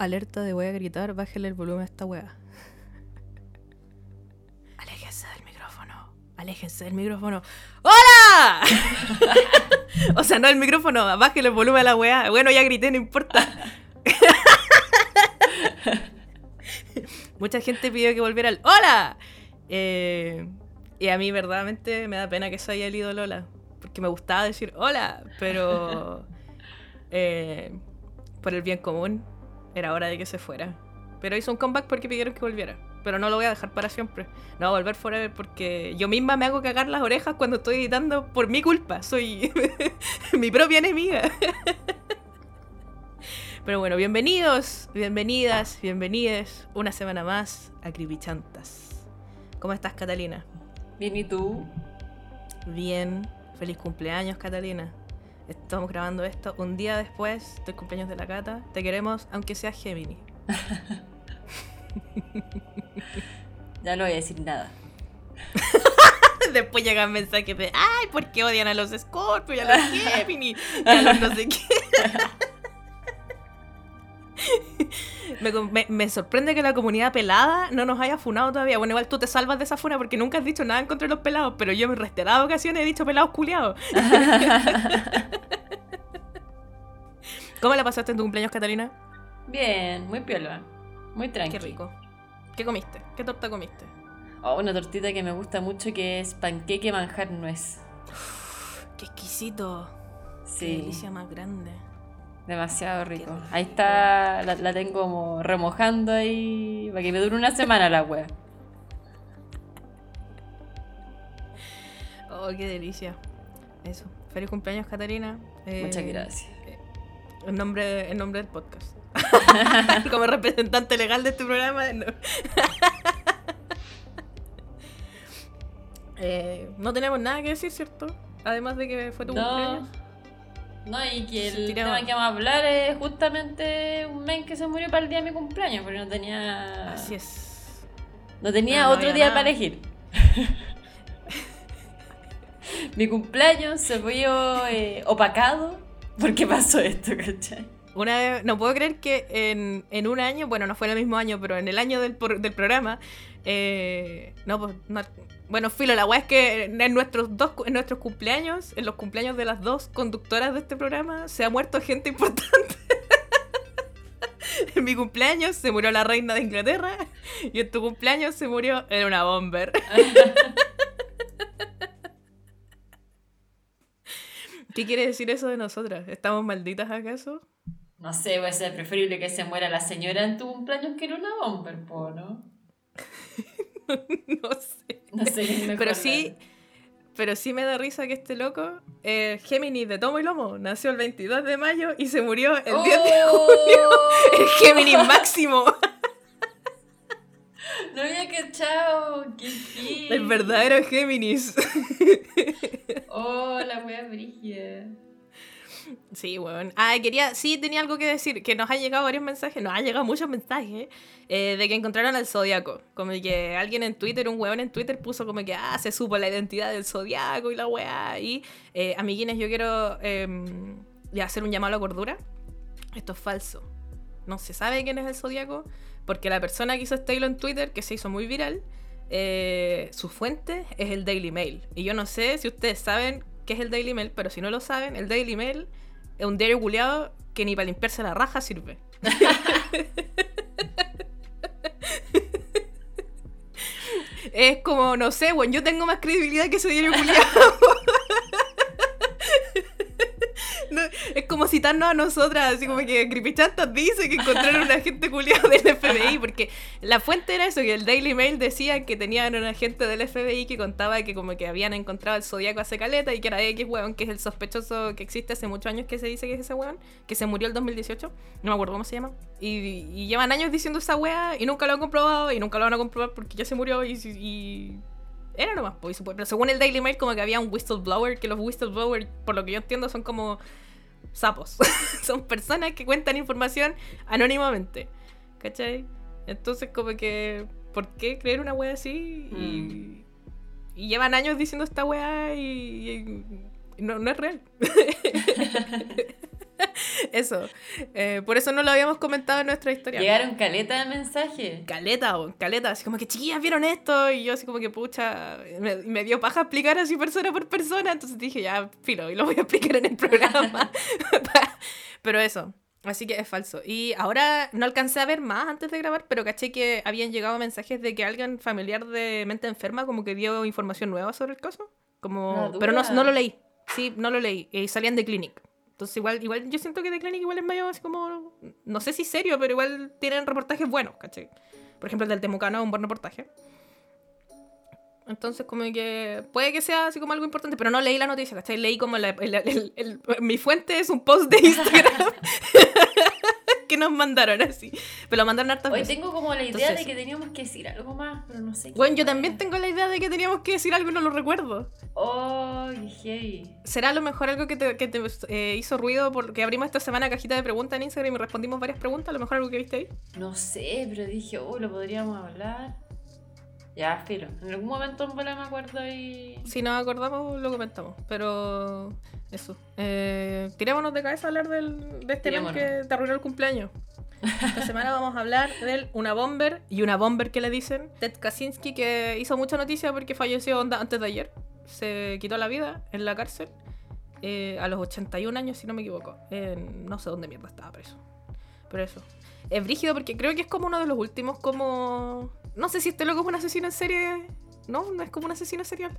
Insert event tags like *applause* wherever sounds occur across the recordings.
alerta de voy a gritar, bájale el volumen a esta wea. *laughs* Aléjense del micrófono. Aléjense del micrófono. ¡Hola! *laughs* o sea, no el micrófono, bájale el volumen a la wea. Bueno, ya grité, no importa. *laughs* Mucha gente pidió que volviera al ¡Hola! Eh, y a mí verdaderamente me da pena que se haya ido Lola. Porque me gustaba decir hola, pero eh, por el bien común era hora de que se fuera. Pero hizo un comeback porque pidieron que volviera. Pero no lo voy a dejar para siempre. No va a volver forever porque yo misma me hago cagar las orejas cuando estoy editando por mi culpa. Soy *laughs* mi propia enemiga. *laughs* Pero bueno, bienvenidos, bienvenidas, bienvenides una semana más a Cripichantas. ¿Cómo estás, Catalina? Bien, ¿y tú? Bien. Feliz cumpleaños, Catalina. Estamos grabando esto un día después del cumpleaños de la Cata. Te queremos, aunque seas Gemini. *laughs* ya no voy a decir nada. *laughs* Después llegan mensajes de, ay, ¿por qué odian a los Scorpio y a los *laughs* Gemini? Y a los no sé qué. *laughs* me, sorprende que la comunidad pelada no nos haya funado todavía. Bueno, igual tú te salvas de esa funa porque nunca has dicho nada en contra de los pelados, pero yo en reiteradas ocasiones he dicho pelados culiados. *laughs* ¿Cómo la pasaste en tu cumpleaños, Catalina? Bien, muy piola. Muy tranquilo. Qué rico. ¿Qué comiste? ¿Qué torta comiste? Oh, una tortita que me gusta mucho que es panqueque manjar nuez. qué exquisito. Sí. Qué delicia más grande. Demasiado rico. Ahí está, la, tengo como remojando ahí para que me dure una semana la wea. Oh, qué delicia. Eso. Feliz cumpleaños, Catarina. Muchas eh, gracias. En nombre, en nombre del podcast. *laughs* como representante legal de este programa. No. *laughs* Eh, no tenemos nada que decir, ¿cierto? Además de que fue tu cumpleaños. No, y que el tema que vamos a hablar es justamente un men que se murió para el día de mi cumpleaños, porque no tenía. Así es. No tenía otro día para elegir. *laughs* mi cumpleaños se vio eh, opacado porque pasó esto, ¿cachai? Una vez, no puedo creer que en, en, un año, bueno, no fue en el mismo año, pero en el año del, del programa, eh, no, pues, bueno, filo, la weá es que en nuestros dos en nuestros cumpleaños, en los cumpleaños de las dos conductoras de este programa, se ha muerto gente importante. *laughs* en mi cumpleaños se murió la reina de Inglaterra y en tu cumpleaños se murió era una bomber. *laughs* ¿Qué quiere decir eso de nosotras? ¿Estamos malditas acaso? No sé, va a ser preferible que se muera la señora en tu cumpleaños que en una bomber, ¿no? *laughs* *laughs* no sé. No sé Pero sí, pero sí me da risa que este loco, eh, Géminis de Tomo y Lomo, nació el 22 de mayo y se murió el 10 de junio. *laughs* El Géminis máximo. *laughs* No había cachado, qué. El verdadero Géminis. Oh, la wea brigia. Sí, weón. Ah, quería, sí, tenía algo que decir, que nos han llegado varios mensajes, nos han llegado muchos mensajes eh, de que encontraron al Zodíaco. Como que alguien en Twitter, un weón en Twitter puso como que, ah, se supo la identidad del Zodíaco y la weá. Y, eh, amiguines, yo quiero eh, hacer un llamado a cordura. Esto es falso. No se sabe quién es el Zodíaco, porque la persona que hizo este hilo en Twitter, que se hizo muy viral, eh, su fuente es el Daily Mail. Y yo no sé si ustedes saben qué es el Daily Mail, pero si no lo saben, el Daily Mail es un diario culiado que ni para limpiarse la raja sirve. *laughs* es como, no sé, bueno, yo tengo más credibilidad que ese diario culiado. *laughs* es como citarnos a nosotras, así como que Creepychantas dice que encontraron un agente culiado del FBI, porque la fuente era eso, que el Daily Mail decía que tenían un agente del FBI que contaba que como que habían encontrado el Zodíaco hace caleta y que era X weón, que es el sospechoso que existe hace muchos años que se dice que es ese weón, que se murió el 2018, no me acuerdo cómo se llama, y, llevan años diciendo esa wea y nunca lo han comprobado y nunca lo van a comprobar porque ya se murió y, era nomás, pues, pero según el Daily Mail como que había un whistleblower, que los whistleblowers, por lo que yo entiendo, son como sapos. *laughs* Son personas que cuentan información anónimamente. ¿Cachai? Entonces, como que, ¿por qué creer una wea así? Y, mm. llevan años diciendo esta wea y, no, no, es real. *laughs* *laughs* Eso. Eh, por eso no lo habíamos comentado en nuestra historia. Llegaron caleta de mensajes. Caleta, o caleta. Así como que chiquillas vieron esto. Y yo así como que pucha. Me, me, dio paja explicar así persona por persona. Entonces dije, ya, filo, y lo voy a explicar en el programa. *laughs* pero eso. Así que es falso. Y ahora no alcancé a ver más antes de grabar, pero caché que habían llegado mensajes de que alguien familiar de mente enferma como que dio información nueva sobre el caso. Como... pero no, no lo leí. Sí, no lo leí. Y salían de Clinic. Entonces igual, igual yo siento que The Clinic igual es medio así como, no sé si serio, pero igual tienen reportajes buenos, ¿cachai? Por ejemplo, el del Temucano es un buen reportaje. Entonces, como que puede que sea así como algo importante, pero no leí la noticia, ¿cachai? Leí como mi fuente es un post de Instagram *laughs* que nos mandaron así. Pero lo mandaron hartas Hoy tengo como la idea de que teníamos que decir algo más, pero no sé. Bueno, yo también tengo la idea de que teníamos que decir algo y no lo recuerdo. Oh, hey. ¿Será a lo mejor algo que te, que te eh, hizo ruido porque abrimos esta semana cajita de preguntas en Instagram y respondimos varias preguntas? ¿A lo mejor algo que viste ahí? No sé, pero dije, oh, lo podríamos hablar. Ya, filo. En algún momento en me acuerdo y. Si nos acordamos, lo comentamos. Pero. Eso. Eh, tirémonos de cabeza a hablar del, de este mes que te arruinó el cumpleaños. Esta semana vamos a hablar del una bomber y una bomber que le dicen. Ted Kaczynski, que hizo mucha noticia porque falleció antes de ayer. Se quitó la vida en la cárcel. Eh, a los 81 años, si no me equivoco. no sé dónde mierda estaba preso. Pero eso. Es brígido porque creo que es como uno de los últimos como no sé si este loco es un asesino en serie. No, no es como un asesino serial.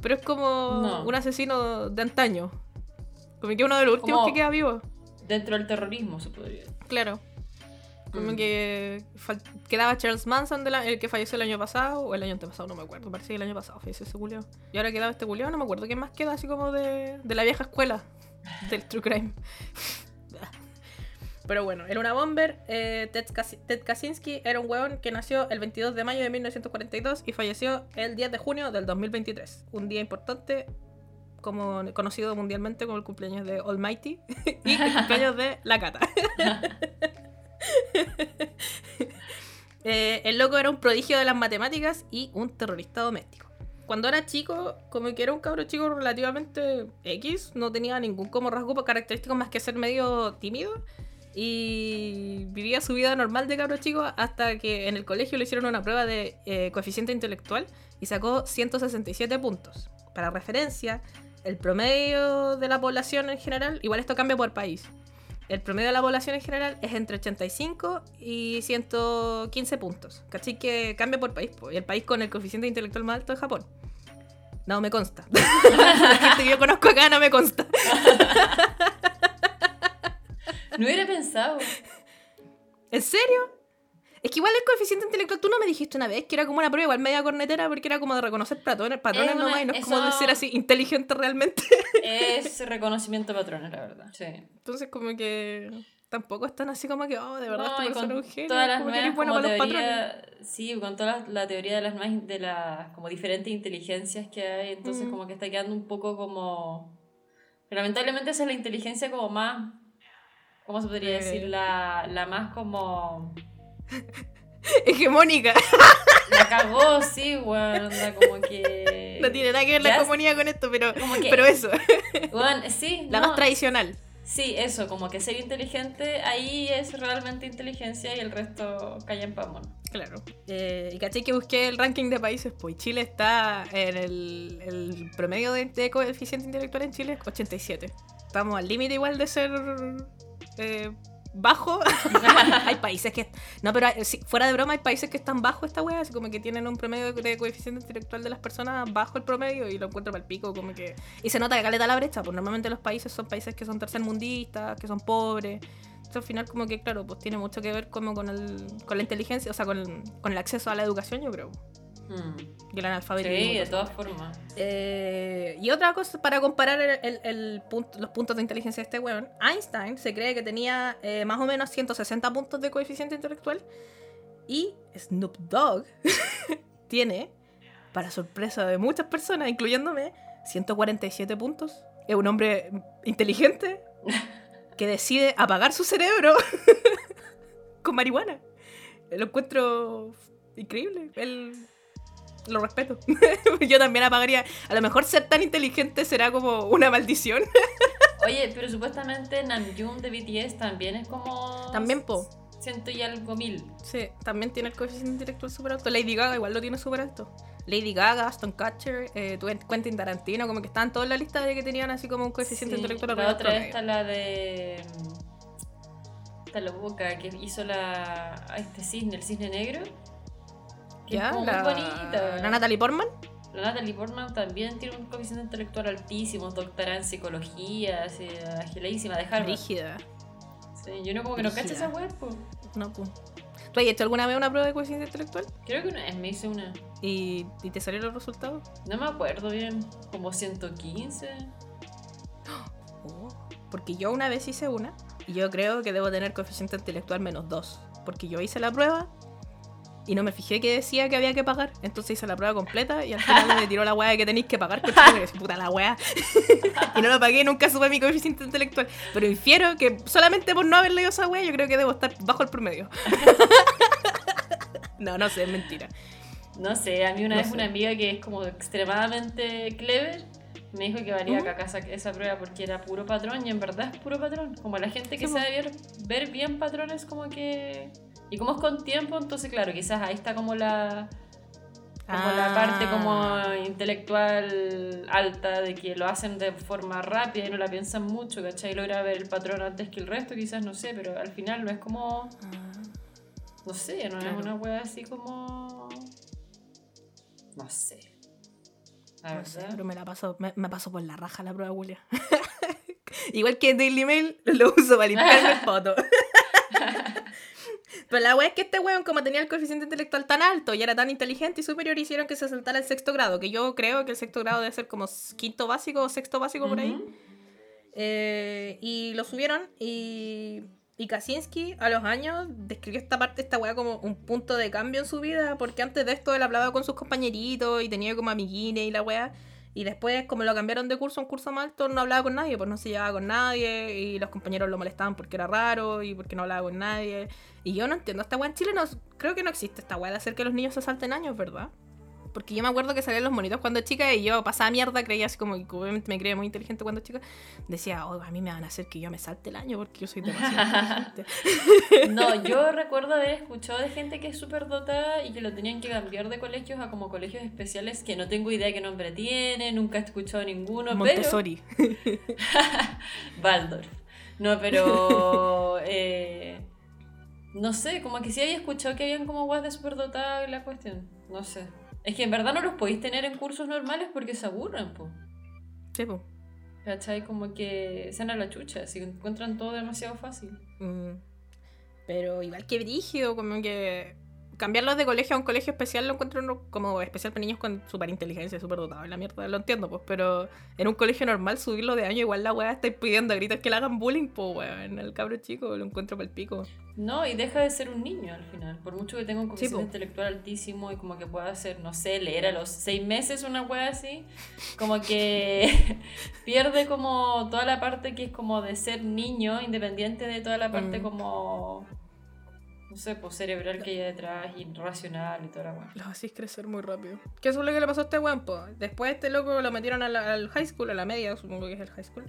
Pero es como un asesino de antaño. Como que uno de los últimos que queda vivo. Dentro del terrorismo, se podría decir. Claro. Como mm. que quedaba Charles Manson, de el que falleció el año pasado, o el año antepasado, no me acuerdo. Parece que el año pasado falleció ese Julio. Y ahora quedaba este Julio, no me acuerdo qué más queda, así como de, de la vieja escuela del True Crime. Pero bueno, era una bomber. Eh, Ted, Kaczynski era un weón que nació el 22 de mayo de 1942 y falleció el 10 de junio del 2023. Un día importante, como conocido mundialmente como el cumpleaños de Almighty *laughs* y el cumpleaños de La Cata. *laughs* Eh, el loco era un prodigio de las matemáticas y un terrorista doméstico. Cuando era chico, como que era un cabro chico relativamente X, no tenía ningún como rasgo característico más que ser medio tímido y vivía su vida normal de cabro chico hasta que en el colegio le hicieron una prueba de eh, coeficiente intelectual y sacó 167 puntos. Para referencia, el promedio de la población en general, igual esto cambia por país, el promedio de la población en general es entre 85 y 115 puntos. Así Que cambia por país. Y el país con el coeficiente intelectual más alto es Japón. No me consta. *laughs* la gente que yo conozco acá no me consta. No hubiera pensado. ¿En serio? Es que igual el coeficiente intelectual, tú no me dijiste una vez que era como una prueba igual media cornetera porque era como de reconocer patrones, patrones nomás y no es como de ser así inteligente realmente. *laughs* Es reconocimiento de patrones, la verdad. Sí. Entonces como que tampoco están así como que, oh, de verdad esta persona es un genio. Todas las como nuevas, bueno para los patrones. Sí, con toda la, teoría de las nuevas, de las como diferentes inteligencias que hay, entonces como que está quedando un poco como... lamentablemente esa es la inteligencia como más ¿cómo se podría decir? La, la más como... *laughs* Hegemónica. La cagó, sí, bueno, como que... *laughs* No tiene nada que ver la hegemonía con esto, pero, pero eso. *laughs* Sí. La más tradicional. Sí, eso, como que ser inteligente, ahí es realmente inteligencia y el resto cae en pamón. Claro. Eh, y caché que busqué el ranking de países, pues Chile está en el, el promedio de, de, coeficiente intelectual en Chile, 87. Estamos al límite igual de ser eh, bajo. *laughs* hay países que. No, pero fuera de broma, hay países que están bajo esta wea, así como que tienen un promedio de coeficiente intelectual de las personas bajo el promedio y lo encuentro para el pico, como que. Y se nota que acá la brecha, pues normalmente los países son países que son tercermundistas, que son pobres. Entonces, al final, como que, claro, pues tiene mucho que ver como con, el, con la inteligencia, o sea, con con el acceso a la educación, yo creo. Mm. Y el analfabetismo. Sí, de todas formas. Eh, y otra cosa, para comparar el, los puntos de inteligencia de este weón, Einstein se cree que tenía eh, más o menos 160 puntos de coeficiente intelectual. Y Snoop Dogg *laughs* tiene, para sorpresa de muchas personas, incluyéndome, 147 puntos. Es un hombre inteligente que decide apagar su cerebro *laughs* con marihuana. Lo encuentro increíble. Él lo respeto. *laughs* yo también apagaría. A lo mejor ser tan inteligente será como una maldición. *laughs* Oye, pero supuestamente Namjoon de BTS también es como. También, po. Ciento y algo mil. Sí, también tiene el coeficiente intelectual súper alto. Lady Gaga igual lo tiene súper alto. Lady Gaga, Aston Kutcher, eh, Quentin Tarantino, como que estaban todos en la lista de que tenían así como un coeficiente intelectual La otra está la de. Está la boca que hizo la. este cisne, el cisne negro. Ya, es la... muy bonita. ¿La Natalie Portman? La Natalie Portman también tiene un coeficiente intelectual altísimo, doctora en psicología, así, agiladísima de Harvard. Rígida. Sí, yo no como que no cacho esa web, pues. No, pues. ¿Tú has hecho alguna vez una prueba de coeficiente intelectual? Creo que una vez me hice una. ¿Y, ¿Y te salieron los resultados? No me acuerdo bien. Como 115. *gasps* Oh, porque yo una vez hice una y yo creo que debo tener coeficiente intelectual menos 2. Porque yo hice la prueba y no me fijé que decía que había que pagar. Entonces hice la prueba completa y al final me tiró la weá que tenéis que pagar. puta la weá. *laughs* y no lo pagué, nunca supe mi coeficiente intelectual. Pero infiero que solamente por no haber leído esa weá, yo creo que debo estar bajo el promedio. *laughs* no, no sé, es mentira. No sé, a mí una vez una amiga que es como extremadamente clever me dijo que valía acá esa, esa prueba porque era puro patrón y en verdad es puro patrón. Como la gente que sabe ver, ver bien patrones como que y como es con tiempo, entonces claro, quizás ahí está como la como la parte como ah. intelectual alta de que lo hacen de forma rápida y no la piensan mucho, ¿cachai? Logra ver el patrón antes que el resto, quizás no sé, pero al final no es como ah. no sé, no es una wea así como no sé. no sé, pero me la paso, me, me paso por la raja la prueba, Julia. *laughs* Igual que Daily Mail, lo uso para limpiarme el *laughs* foto. Pero la wea es que este weón, como tenía el coeficiente intelectual tan alto y era tan inteligente y superior, hicieron que se saltara el sexto grado, que yo creo que el sexto grado debe ser como quinto básico o sexto básico por ahí. Eh, y lo subieron y, y Kaczynski a los años describió esta parte, esta weá como un punto de cambio en su vida, porque antes de esto él hablaba con sus compañeritos y tenía como amiguines y la weá. Y después, como lo cambiaron de curso a un curso más no hablaba con nadie, pues no se llevaba con nadie, y los compañeros lo molestaban porque era raro y porque no hablaba con nadie. Y yo no entiendo, esta weá en Chile no, creo que no existe esta weá de hacer que los niños se salten años, ¿verdad? Porque yo me acuerdo que salían los monitos cuando chica y yo pasaba mierda, creía así como que obviamente me creía muy inteligente cuando chica. Decía, oh, a mí me van a hacer que yo me salte el año porque yo soy demasiado inteligente. *laughs* No, yo recuerdo haber escuchado de gente que es súper dotada y que lo tenían que cambiar de colegios a como colegios especiales que no tengo idea qué nombre tiene, nunca he escuchado ninguno. Montessori. *laughs* Pero... No, pero. *laughs* Eh, no sé, como que sí había escuchado que habían como guas de superdotada la cuestión. No sé. Es que en verdad no los podéis tener en cursos normales porque se aburren, po. Sí, po. ¿Cachai? Como que sean a la chucha, si encuentran todo demasiado fácil. Mm. Pero igual que brígido, como que cambiarlos de colegio a un colegio especial lo encuentro como especial para niños con super inteligencia, super dotado en la mierda, lo entiendo, pues, pero en un colegio normal subirlo de año, igual la weá está pidiendo a gritos que le hagan bullying, pues, weón, el cabro chico lo encuentro para el pico. No, y deja de ser un niño al final, por mucho que tenga un coeficiente intelectual altísimo y como que pueda hacer, no sé, leer a los seis meses una weá así, como que *laughs* pierde como toda la parte que es como de ser niño, independiente de toda la parte mm. como no sé, pues cerebral que hay detrás, irracional y toda la weá. Lo hacís crecer muy rápido. ¿Qué es lo que le pasó a este weón? Pues después este loco lo metieron al, high school, a la media, supongo que es el high school.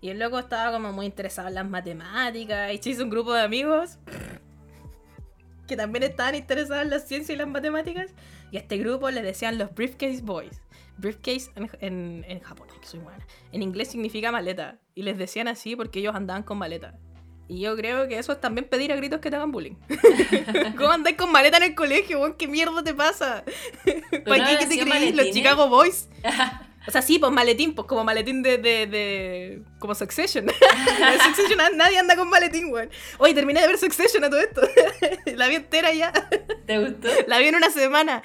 Y el loco estaba como muy interesado en las matemáticas y se hizo un grupo de amigos *laughs* que también estaban interesados en la ciencia y las matemáticas. Y a este grupo le decían los Briefcase Boys. Briefcase en, en, en japonés, que soy buena. En inglés significa maleta. Y les decían así porque ellos andaban con maleta. Y yo creo que eso es también pedir a gritos que te hagan bullying. *laughs* ¿Cómo andáis con maleta en el colegio, weón? ¿Qué mierda te pasa? ¿Para qué que te creís los Chicago Boys? *laughs* O sea, sí, pues maletín, pues como maletín de. de, de como Succession. *laughs* Succession nadie anda con maletín, weón. Oye, terminé de ver Succession a todo esto. La vi entera ya. ¿Te gustó? La vi en una semana.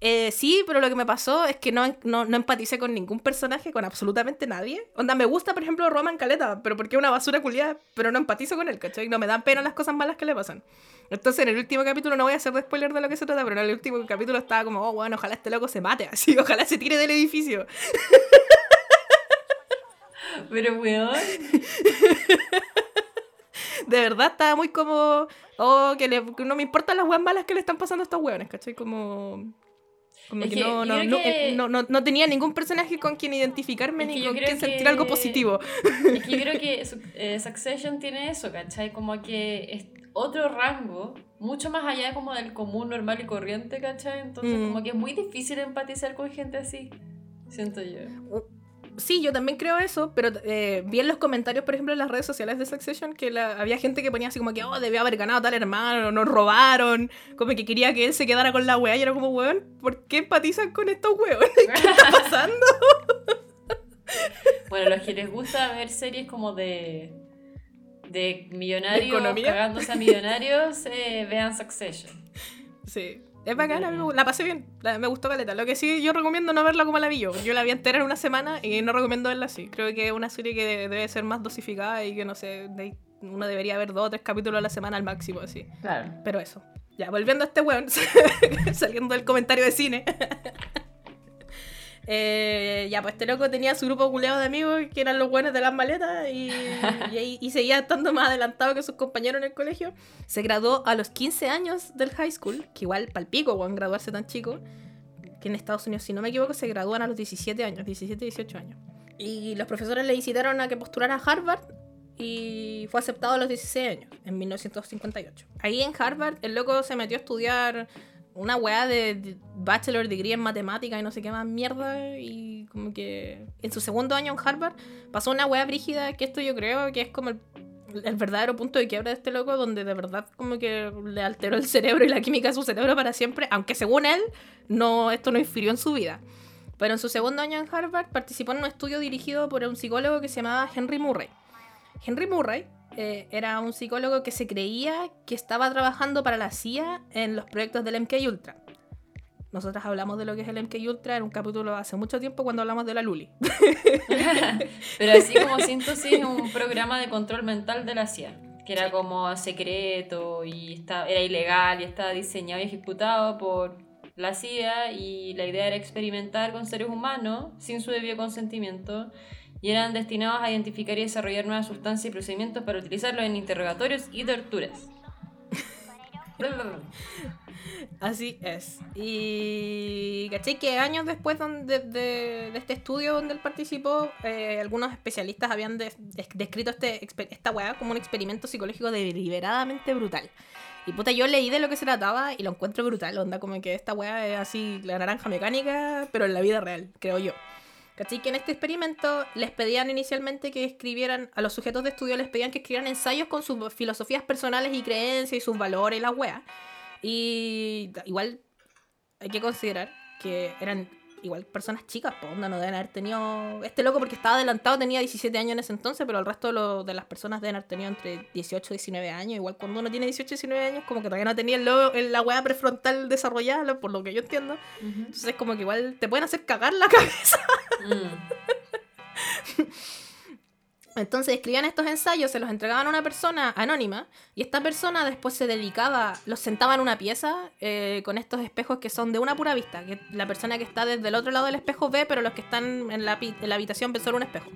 Eh, sí, pero lo que me pasó es que no, no, no, empaticé con ningún personaje, con absolutamente nadie. Onda, me gusta, por ejemplo, Roman Caleta, pero porque es una basura culiada, pero no empatizo con él, ¿cachai? No me dan pena las cosas malas que le pasan. Entonces, en el último capítulo, no voy a hacer de spoiler de lo que se trata, pero en el último capítulo estaba como, oh, bueno, ojalá este loco se mate, *laughs* así, ojalá se tire del edificio. *laughs* Pero, weón. *laughs* De verdad estaba muy como, oh, que, le, no me importan las weas malas que le están pasando a estos weones, ¿cachai? Como Como que, no, no, eh, no, no, no, tenía ningún personaje con quien identificarme ni con quien sentir algo positivo. Es que yo creo que eh, Succession tiene eso, ¿cachai? Como que es otro rango, mucho más allá como del común, normal y corriente, ¿cachai? Entonces mm. como que es muy difícil empatizar con gente así, siento yo. Sí, yo también creo eso, pero eh, vi en los comentarios, por ejemplo, en las redes sociales de Succession, que la, había gente que ponía así como que, oh, debió haber ganado tal hermano, nos robaron, como que quería que él se quedara con la weá, y era como, weón, ¿por qué empatizan con estos weones? ¿Qué *laughs* está pasando? bueno, los que les gusta ver series como de, de millonarios cagándose a millonarios, eh, vean Succession. Sí. Es bacana, la pasé bien, me gustó Caleta. Lo que sí, yo recomiendo no verla como la vi yo. Yo la vi entera en una semana y no recomiendo verla así. Creo que es una serie que debe ser más dosificada y que no sé, uno debería ver dos o tres capítulos a la semana al máximo, así. Claro. Pero eso. Ya, volviendo a este weón, *laughs* saliendo del comentario de cine. Eh, ya, pues este loco tenía su grupo culeado de amigos que eran los buenos de las maletas y, *laughs* y, seguía estando más adelantado que sus compañeros en el colegio. Se graduó a los 15 años del high school, que igual palpico, weón, graduarse tan chico. Que en Estados Unidos, si no me equivoco, se gradúan a los 17 años, 17, 18 años. Y los profesores le incitaron a que postulara a Harvard y fue aceptado a los 16 años, en 1958. Ahí en Harvard, el loco se metió a estudiar una weá de, bachelor degree en matemática y no sé qué más mierda. Y como que en su segundo año en Harvard pasó una weá brígida que esto yo creo que es como el, verdadero punto de quiebra de este loco, donde de verdad como que le alteró el cerebro y la química de su cerebro para siempre, aunque según él, no, esto no infirió en su vida. Pero en su segundo año en Harvard participó en un estudio dirigido por un psicólogo que se llamaba Henry Murray. Henry Murray eh, era un psicólogo que se creía que estaba trabajando para la CIA en los proyectos del MK Ultra. Nosotras hablamos de lo que es el MK Ultra en un capítulo hace mucho tiempo cuando hablamos de la Luli. *laughs* Pero así como síntesis, un programa de control mental de la CIA, que era como secreto y era ilegal y estaba diseñado y ejecutado por la CIA y la idea era experimentar con seres humanos sin su debido consentimiento y eran destinados a identificar y desarrollar nuevas sustancias y procedimientos para utilizarlos en interrogatorios y torturas. Así es. Y caché que años después de, este estudio donde él participó, eh, algunos especialistas habían descrito este, esta weá como un experimento psicológico deliberadamente brutal. Y puta, yo leí de lo que se trataba y lo encuentro brutal. Onda, como que esta weá es así, la naranja mecánica, pero en la vida real, creo yo. ¿Cachai? Que en este experimento les pedían inicialmente que escribieran, a los sujetos de estudio les pedían que escribieran ensayos con sus filosofías personales y creencias y sus valores y la wea. Y igual hay que considerar que eran igual personas chicas, pues onda, no deben haber tenido. Este loco, porque estaba adelantado, tenía 17 años en ese entonces, pero el resto de, las personas deben haber tenido entre 18 y 19 años. Igual cuando uno tiene 18 y 19 años, como que todavía no tenía el, la weá prefrontal desarrollada, por lo que yo entiendo. Entonces, como que igual te pueden hacer cagar la *laughs* cabeza. Mm. Entonces escribían estos ensayos, se los entregaban a una persona anónima y esta persona después se dedicaba, los sentaba en una pieza eh, con estos espejos que son de una pura vista, que la persona que está desde el otro lado del espejo ve, pero los que están en la, habitación ven solo un espejo.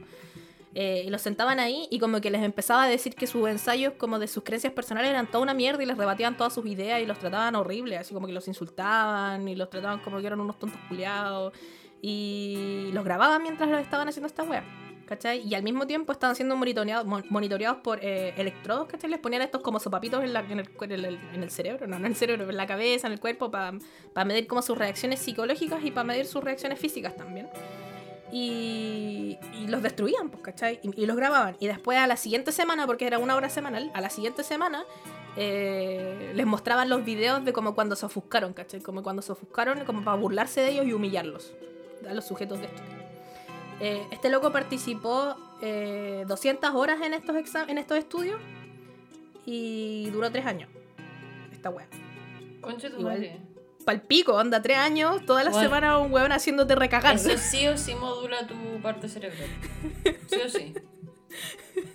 Eh, y los sentaban ahí y como que les empezaba a decir que sus ensayos como de sus creencias personales eran toda una mierda y les rebatían todas sus ideas y los trataban horrible, así como que los insultaban y los trataban como que eran unos tontos culiados y los grababan mientras los estaban haciendo esta wea. ¿Cachai? Y al mismo tiempo estaban siendo monitoreados, monitoreados por eh, electrodos, ¿cachai? Les ponían estos como sopapitos en, en, el, en, el, cerebro, no, no en el cerebro, en la cabeza, en el cuerpo, para medir como sus reacciones psicológicas y para medir sus reacciones físicas también. Y, los destruían, pues, ¿cachai? Y, los grababan. Y después a la siguiente semana, porque era una hora semanal, a la siguiente semana eh, les mostraban los videos de como cuando se ofuscaron, ¿cachai? Como cuando se ofuscaron, como para burlarse de ellos y humillarlos, a los sujetos de esto. Eh, este loco participó 200 eh, horas en estos, en estos estudios y duró 3 años. Esta wea. Concha tu madre. Palpico, anda 3 años, toda la semana un weón haciéndote recagar. Eso sí o sí modula tu parte cerebral. Sí o sí. *laughs*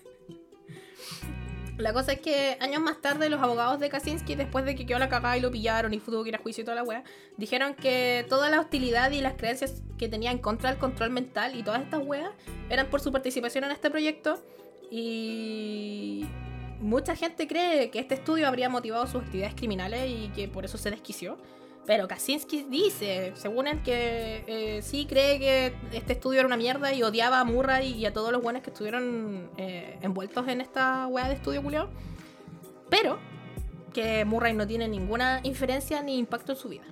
La cosa es que años más tarde los abogados de Kaczynski, después de que quedó la cagada y lo pillaron y tuvo que ir a juicio y toda la wea, dijeron que toda la hostilidad y las creencias que tenía en contra del control mental y todas estas weas eran por su participación en este proyecto y mucha gente cree que este estudio habría motivado sus actividades criminales y que por eso se desquició. Pero Kaczynski dice, según él, que eh, sí cree que este estudio era una mierda y odiaba a Murray y a todos los buenos que estuvieron eh, envueltos en esta weá de estudio culiao. Pero que Murray no tiene ninguna inferencia ni impacto en su vida.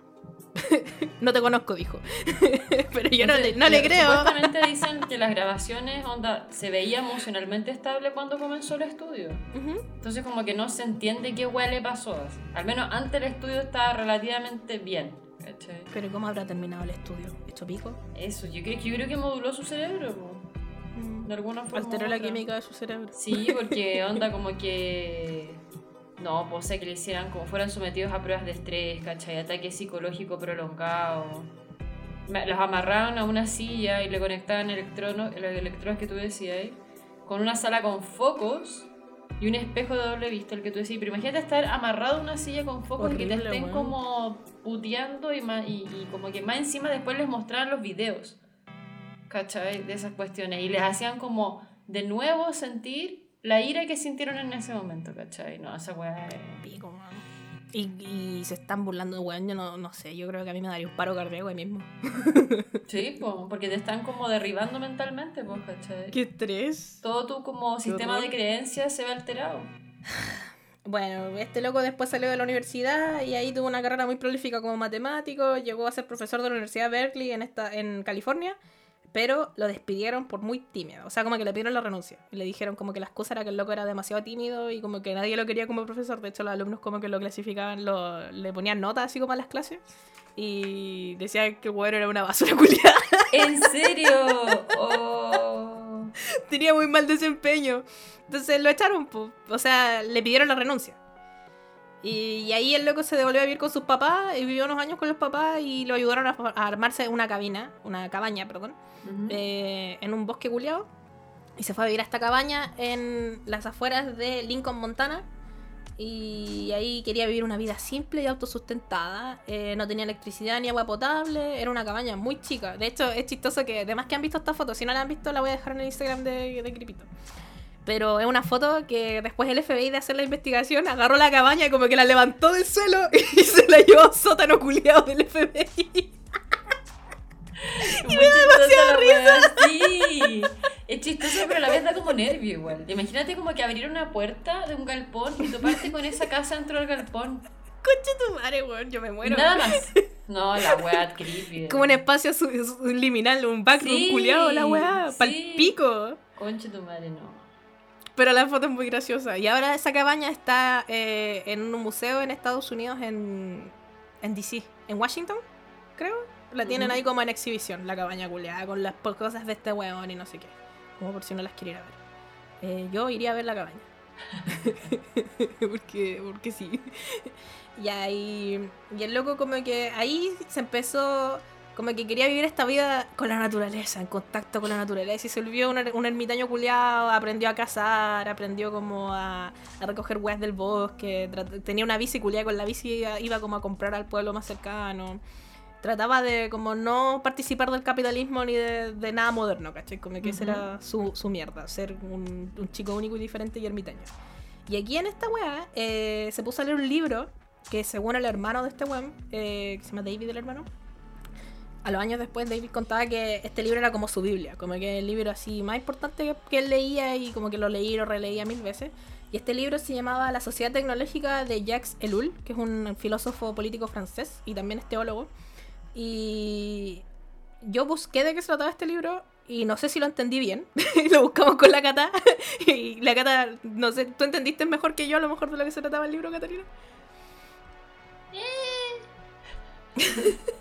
*laughs* no te conozco, dijo. *laughs* Pero yo no, le, no le creo. Supuestamente *laughs* dicen que las grabaciones, onda, se veía emocionalmente estable cuando comenzó el estudio. Entonces como que no se entiende qué huele le pasó. Al menos antes el estudio estaba relativamente bien. Pero ¿cómo habrá terminado el estudio? ¿Hecho pico? Eso, yo creo, yo creo que moduló su cerebro. Mm. De alguna forma. Alteró la química de su cerebro. Sí, porque onda como que no, pues que le hicieran como fueran sometidos a pruebas de estrés, ¿cachai? Ataque psicológico prolongado. Los amarraron a una silla y le conectaban electronos, los electrodos que tú decías, con una sala con focos y un espejo de doble vista, el que tú decías. Pero imagínate estar amarrado a una silla con focos y que te estén como puteando y, y, como que más encima después les mostraran los videos, ¿cachai? De esas cuestiones. Y les hacían como de nuevo sentir la ira que sintieron en ese momento, ¿cachai? No, esa weá es... Pico, Y, y, se están burlando de weón, yo no, no sé, yo creo que a mí me daría un paro cardíaco ahí mismo. *laughs* Sí, pues, porque te están como derribando mentalmente, pues, ¿cachai? Qué estrés. Todo tu como sistema de creencias se ve alterado. Bueno, este loco después salió de la universidad y ahí tuvo una carrera muy prolífica como matemático, llegó a ser profesor de la Universidad de Berkeley en, esta, en California pero lo despidieron por muy tímido. O sea, como que le pidieron la renuncia. Y le dijeron como que la excusa era que el loco era demasiado tímido y como que nadie lo quería como profesor. De hecho, los alumnos como que lo clasificaban, lo, le ponían notas así como a las clases. Y decían que el era una basura *laughs* culiada. ¿En serio? Oh. Tenía muy mal desempeño. Entonces lo echaron, o sea, le pidieron la renuncia. Y, ahí el loco se devolvió a vivir con sus papás y vivió unos años con los papás y lo ayudaron a, a armarse una cabina, una cabaña, perdón eh, en un bosque culiado. Y se fue a vivir a esta cabaña en las afueras de Lincoln, Montana. Y ahí quería vivir una vida simple y autosustentada. Eh, no tenía electricidad ni agua potable. Era una cabaña muy chica. De hecho, es chistoso que, además que han visto esta foto, si no la han visto, la voy a dejar en el Instagram de, de Cripito. Pero es una foto que después el FBI de hacer la investigación agarró la cabaña y como que la levantó del suelo *laughs* y se la llevó a sótano culiado del FBI. *laughs* y me da demasiada risa. Sí. Es chistoso, pero la vez da como nervio igual. Imagínate como que abrir una puerta de un galpón y toparte con esa casa dentro del galpón. Concha tu madre, weón, yo me muero. Nada más. *laughs* No, la weá creepy. Como un espacio subliminal, un backroom sí, culiado, la weá, sí. pal pico. Concha tu madre, no. Pero la foto es muy graciosa. Y ahora esa cabaña está eh, en un museo en Estados Unidos, en, en DC, en Washington, creo. La tienen ahí como en exhibición, la cabaña culeada, con las cosas de este weón y no sé qué. Como por si no las quisiera ver. Eh, yo iría a ver la cabaña. *laughs* porque, porque sí. *laughs* y ahí. Y el loco, como que ahí se empezó. Como que quería vivir esta vida con la naturaleza, en contacto con la naturaleza. Y se volvió un, er, un ermitaño culeado, aprendió a cazar, aprendió como a, a recoger weas del bosque. Tenía una bici culeada, con la bici iba como a comprar al pueblo más cercano trataba de como no participar del capitalismo ni de, nada moderno, ¿cachai? Como que esa era su, su mierda, ser un, un, chico único y diferente y ermitaño. Y aquí en esta weá eh, se puso a leer un libro que según el hermano de este weón, eh, que se llama David el hermano, a los años después David contaba que este libro era como su Biblia, como que el libro así más importante que, él leía y como que lo leía y lo releía mil veces. Y este libro se llamaba La Sociedad Tecnológica de Jacques Ellul, que es un filósofo político francés y también es teólogo. Y yo busqué de qué se trataba este libro y no sé si lo entendí bien. *laughs* lo buscamos con la Cata. *laughs* y la Cata, no sé, ¿tú entendiste mejor que yo a lo mejor de lo que se trataba el libro, Catalina? *laughs*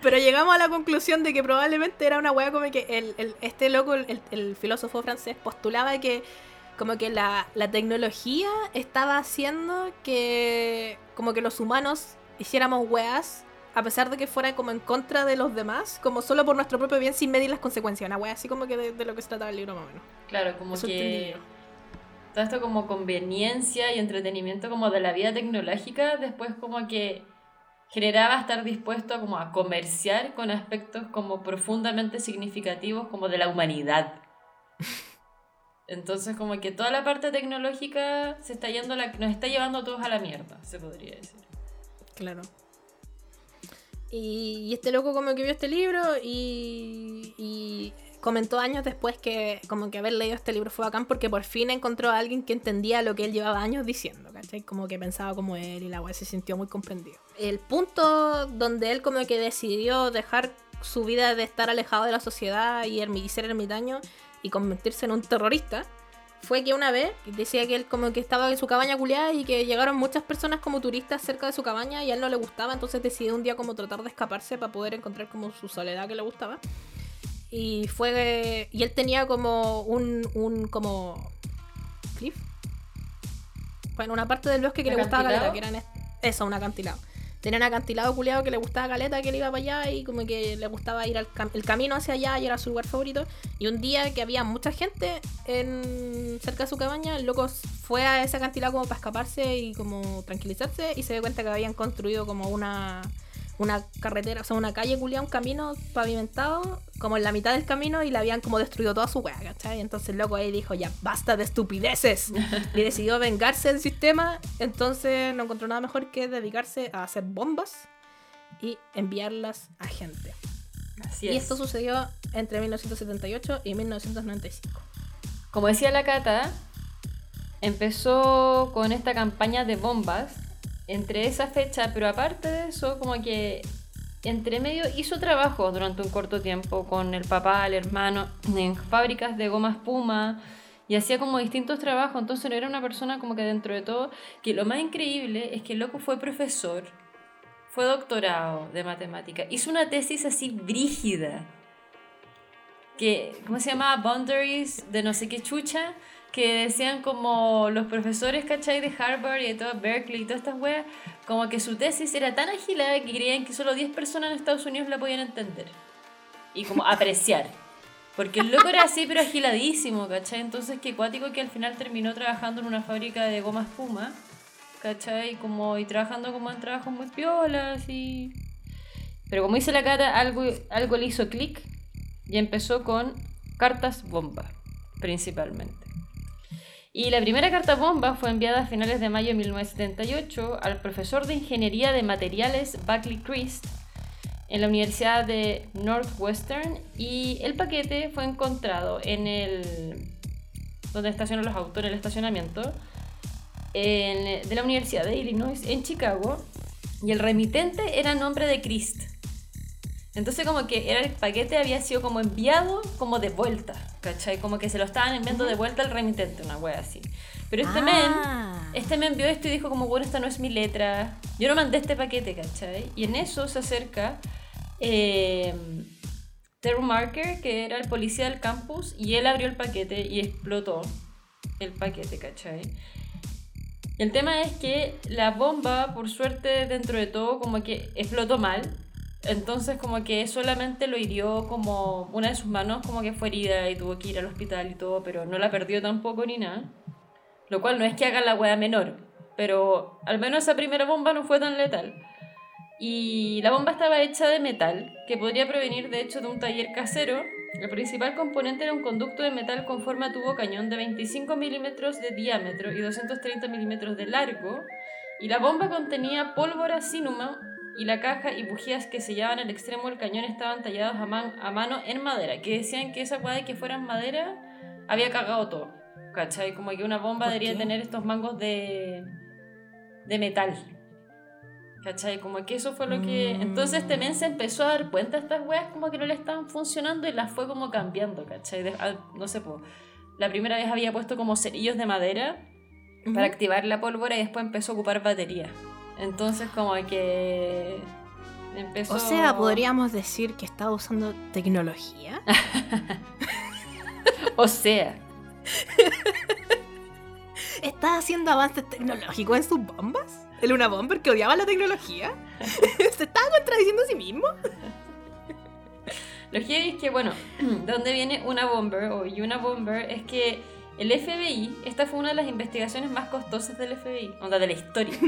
Pero llegamos a la conclusión de que probablemente era una weá como que el, este loco, el, filósofo francés, postulaba que como que la, la tecnología estaba haciendo que como que los humanos hiciéramos weas a pesar de que fuera como en contra de los demás, como solo por nuestro propio bien sin medir las consecuencias. Una wea así como que de, lo que se trataba el libro más o menos. Claro, como que todo esto como conveniencia y entretenimiento como de la vida tecnológica, después como que generaba estar dispuesto como a comerciar con aspectos como profundamente significativos como de la humanidad. Entonces como que toda la parte tecnológica se está yendo la, nos está llevando a todos a la mierda, se podría decir. Claro. Y, este loco como que vio este libro y, y comentó años después que como que haber leído este libro fue bacán porque por fin encontró a alguien que entendía lo que él llevaba años diciendo, ¿cachai? Como que pensaba como él y la weá se sintió muy comprendido. El punto donde él como que decidió dejar su vida de estar alejado de la sociedad y ser ermitaño y convertirse en un terrorista fue que una vez decía que él como que estaba en su cabaña culiada y que llegaron muchas personas como turistas cerca de su cabaña y a él no le gustaba, entonces decidió un día como tratar de escaparse para poder encontrar como su soledad que le gustaba. Y fue. Y él tenía como un. un como. cliff. Bueno, una parte del bosque que le gustaba caleta, que era eso, un acantilado. Tenía un acantilado culiado que le gustaba caleta, que él iba para allá y como que le gustaba ir al el camino hacia allá y era su lugar favorito. Y un día que había mucha gente en cerca de su cabaña, el loco fue a ese acantilado como para escaparse y como tranquilizarse y se dio cuenta que habían construido como una una carretera, o sea, una calle culiada, un camino pavimentado, como en la mitad del camino, y le habían como destruido toda su weá, ¿cachai? Entonces el loco ahí dijo, ya basta de estupideces. *laughs* y decidió vengarse del sistema. Entonces no encontró nada mejor que dedicarse a hacer bombas y enviarlas a gente. Así y esto sucedió entre 1978 y 1995. Como decía la Cata, empezó con esta campaña de bombas entre esa fecha, pero aparte de eso, como que entre medio hizo trabajo durante un corto tiempo con el papá, el hermano, en fábricas de goma espuma y hacía como distintos trabajos, entonces era una persona como que dentro de todo, que lo más increíble es que el loco fue profesor, fue doctorado de matemática, hizo una tesis así brígida, que, ¿cómo se llama? Boundaries de no sé qué chucha, que decían como los profesores, ¿cachai? De Harvard y de toda Berkeley y todas estas weas, como que su tesis era tan agilada que creían que solo 10 personas en Estados Unidos la podían entender. Y como apreciar. Porque el loco era así, pero agiladísimo, ¿cachai? Entonces, qué cuático que al final terminó trabajando en una fábrica de goma espuma, ¿cachai? Como, y trabajando como en trabajos muy piolas y... Pero como dice la cara, algo, algo le hizo clic y empezó con cartas bomba, principalmente. Y la primera carta bomba fue enviada a finales de mayo de 1978 al profesor de Ingeniería de Materiales Buckley Christ en la Universidad de Northwestern y el paquete fue encontrado en el donde estacionan los autos el estacionamiento de la Universidad de Illinois en Chicago y el remitente era nombre de Christ. Entonces como que era el paquete había sido como enviado como de vuelta, ¿cachai? Como que se lo estaban enviando de vuelta al remitente, una wea así. Pero este men, ah. este men vio esto y dijo como, bueno, esta no es mi letra. Yo no mandé este paquete, ¿cachai? Y en eso se acerca eh, Terry Marker, que era el policía del campus, y él abrió el paquete y explotó el paquete, ¿cachai? El tema es que la bomba, por suerte, dentro de todo, como que explotó mal entonces como que solamente lo hirió como una de sus manos como que fue herida y tuvo que ir al hospital y todo, pero no la perdió tampoco ni nada. Lo cual no es que haga la wea menor, pero al menos esa primera bomba no fue tan letal. Y la bomba estaba hecha de metal, que podría provenir de hecho de un taller casero. El principal componente era un conducto de metal con forma tubo cañón de 25 milímetros de diámetro y 230 milímetros de largo. Y la bomba contenía pólvora sin y la caja y bujías que sellaban el extremo del cañón estaban tallados a, a mano en madera, que decían que esa cuadra de que fueran madera había cagado todo, ¿cachai? Como que una bomba debería tener estos mangos de, de metal, ¿cachai? Como que eso fue lo que... Mm. Entonces este men se empezó a dar cuenta de estas weas como que no le estaban funcionando y las fue como cambiando, ¿cachai? Ah, no sé, pues, la primera vez había puesto como cerillos de madera para activar la pólvora y después empezó a ocupar batería. Entonces como que empezó... O sea, podríamos decir que estaba usando tecnología. *laughs* o sea. *laughs* ¿Estás haciendo avances tecnológicos en sus bombas? ¿El una bomber que odiaba la tecnología? *laughs* ¿Se estaba contradiciendo a sí mismo? Lo que es que, bueno, *clears throat* ¿dónde viene una bomber o una bomber? Es que el FBI, esta fue una de las investigaciones más costosas del FBI, onda de la historia.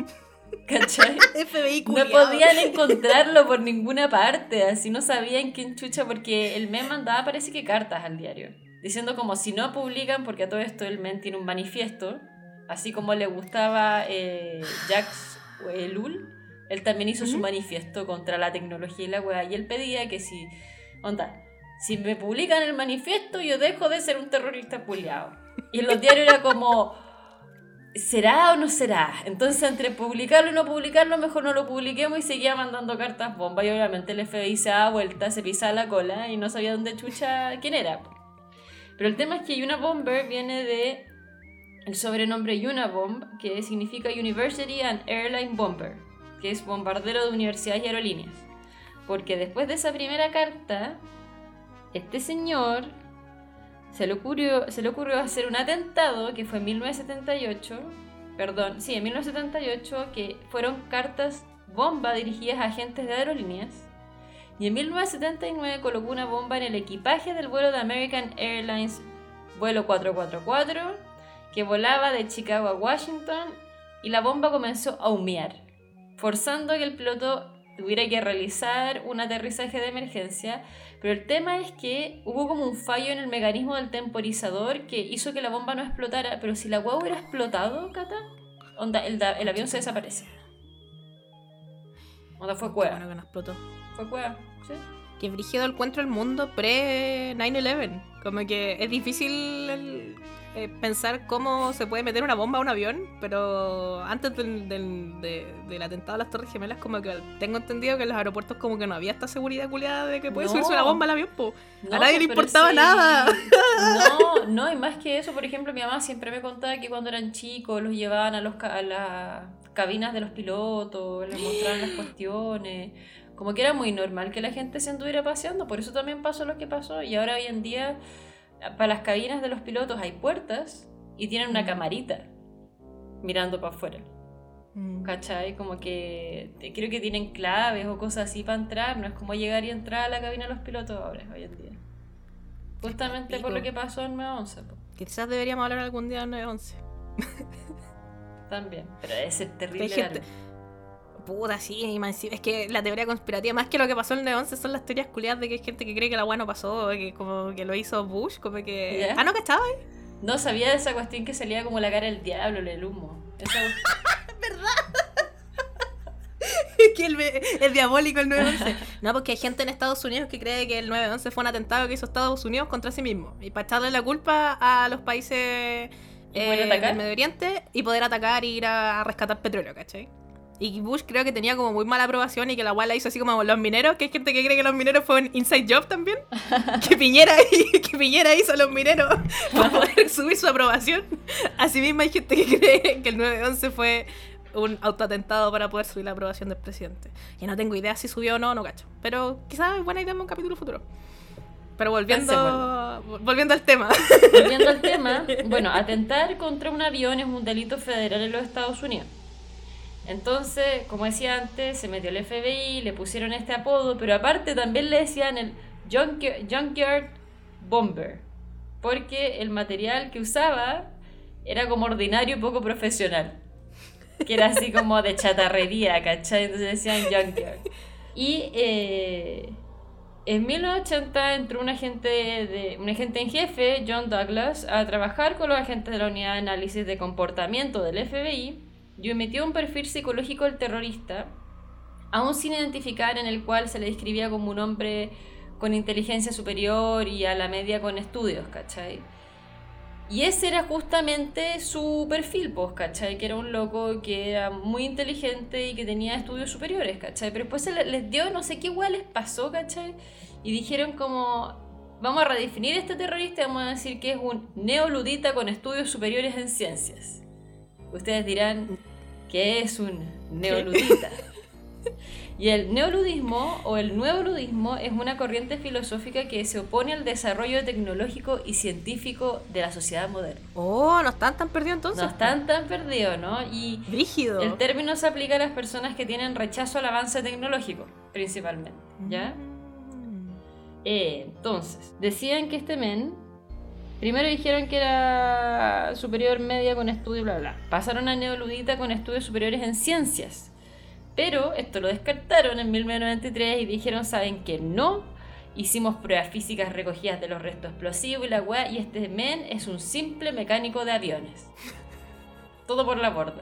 ¿Cachai? *laughs* no podían encontrarlo por ninguna parte, así no sabían quién chucha, porque el men mandaba parece que cartas al diario, diciendo como si no publican, porque a todo esto el men tiene un manifiesto, así como le gustaba eh, Jacques Ellul, Él también hizo su manifiesto contra la tecnología y la weá. Y él pedía que si, onda, si me publican el manifiesto, yo dejo de ser un terrorista puliado. Y en los diarios era como, ¿será o no será? Entonces, entre publicarlo y no publicarlo, mejor no lo publiquemos y seguía mandando cartas bomba. Y obviamente el FBI se da vuelta, se pisa la cola y no sabía dónde chucha quién era. Pero el tema es que Una Bomber viene de el sobrenombre Unabomb, que significa University and Airline Bomber, que es bombardero de universidades y aerolíneas. Porque después de esa primera carta, este señor se le ocurrió, se le ocurrió hacer un atentado que fue en 1978, perdón, sí, en 1978, que fueron cartas bomba dirigidas a agentes de aerolíneas. Y en 1979 colocó una bomba en el equipaje del vuelo de American Airlines vuelo 444 que volaba de Chicago a Washington y la bomba comenzó a humear, forzando que el piloto tuviera que realizar un aterrizaje de emergencia. Pero el tema es que hubo como un fallo en el mecanismo del temporizador que hizo que la bomba no explotara. Pero si la hueá hubiera explotado, Cata, onda, el, el, avión se desaparece. Onda fue cueva. Bueno que no explotó. Fue cueva, sí. Que brígido encuentro el mundo pre 9-11. Como que es difícil eh, pensar cómo se puede meter una bomba a un avión, pero antes del, del, atentado a las Torres Gemelas, como que tengo entendido que en los aeropuertos como que no había esta seguridad culiada de que puede subirse una bomba al avión, a nadie le importaba nada. No, no, y más que eso, por ejemplo, mi mamá siempre me contaba que cuando eran chicos los llevaban a, los, a las cabinas de los pilotos, les mostraban las cuestiones. Como que era muy normal que la gente se anduviera paseando, por eso también pasó lo que pasó. Y ahora hoy en día para las cabinas de los pilotos hay puertas y tienen una mm. camarita mirando para afuera. Mm. ¿Cachai? Como que creo que tienen claves o cosas así para entrar. No es como llegar y entrar a la cabina de los pilotos ahora, hoy en día. Justamente por lo que pasó en 911. Quizás deberíamos hablar algún día en 911. También, pero debe ser terrible. Puta, sí, es que la teoría conspirativa, más que lo que pasó en el 11 son las teorías culiadas de que hay gente que cree que la weá no pasó, que como que lo hizo Bush, como que... Ah, ¿no cachaba? No sabía de esa cuestión que salía como la cara del diablo, el humo. Esa... *laughs* ¿Verdad? *laughs* que el, el, diabólico el 9-11. No, porque hay gente en Estados Unidos que cree que el 9-11 fue un atentado que hizo Estados Unidos contra sí mismo. Y para echarle la culpa a los países eh, del Medio Oriente y poder atacar y ir a rescatar petróleo, ¿cachai? Y Bush creo que tenía como muy mala aprobación y que la guay la hizo así como los mineros, que hay gente que cree que los mineros fue un inside job también. *laughs* que Piñera, *laughs* que Piñera hizo a los mineros *laughs* para poder subir su aprobación. Asimismo hay gente que cree que el 9-11 fue un autoatentado para poder subir la aprobación del presidente. Y no tengo idea si subió o no, no cacho. Pero quizás es buena idea en un capítulo futuro. Pero volviendo, volviendo al tema. Volviendo al tema, bueno, atentar contra un avión es un delito federal en los Estados Unidos. Entonces, como decía antes, se metió el FBI, le pusieron este apodo, pero aparte también le decían el Junkyard Bomber, porque el material que usaba era como ordinario y poco profesional. Que era así como de chatarrería, ¿cachai? Entonces decían Junkyard. Y eh, en 1980 entró un agente, de, un agente en jefe, John Douglas, a trabajar con los agentes de la Unidad de Análisis de Comportamiento del FBI y emitió un perfil psicológico del terrorista, aún sin identificar, en el cual se le describía como un hombre con inteligencia superior y a la media con estudios, ¿cachai? Y ese era justamente su perfil, pues, ¿cachai? Que era un loco que era muy inteligente y que tenía estudios superiores, ¿cachai? Pero después se les dio no sé qué igual les pasó, ¿cachai? Y dijeron como, vamos a redefinir este terrorista y vamos a decir que es un neoludita con estudios superiores en ciencias. Ustedes dirán que es un neoludita. *laughs* Y el neoludismo o el nuevo ludismo es una corriente filosófica que se opone al desarrollo tecnológico y científico de la sociedad moderna. Oh, no están tan perdidos entonces. No están tan perdidos, ¿no? Y Rígido. el término se aplica a las personas que tienen rechazo al avance tecnológico, principalmente, ¿ya? Mm. Eh, entonces, decían que este men Primero dijeron que era superior media con estudio, bla, bla. Pasaron a neoludita con estudios superiores en ciencias. Pero esto lo descartaron en 1993 y dijeron, ¿saben que no? Hicimos pruebas físicas recogidas de los restos explosivos y la weá, y este men es un simple mecánico de aviones. Todo por la borda.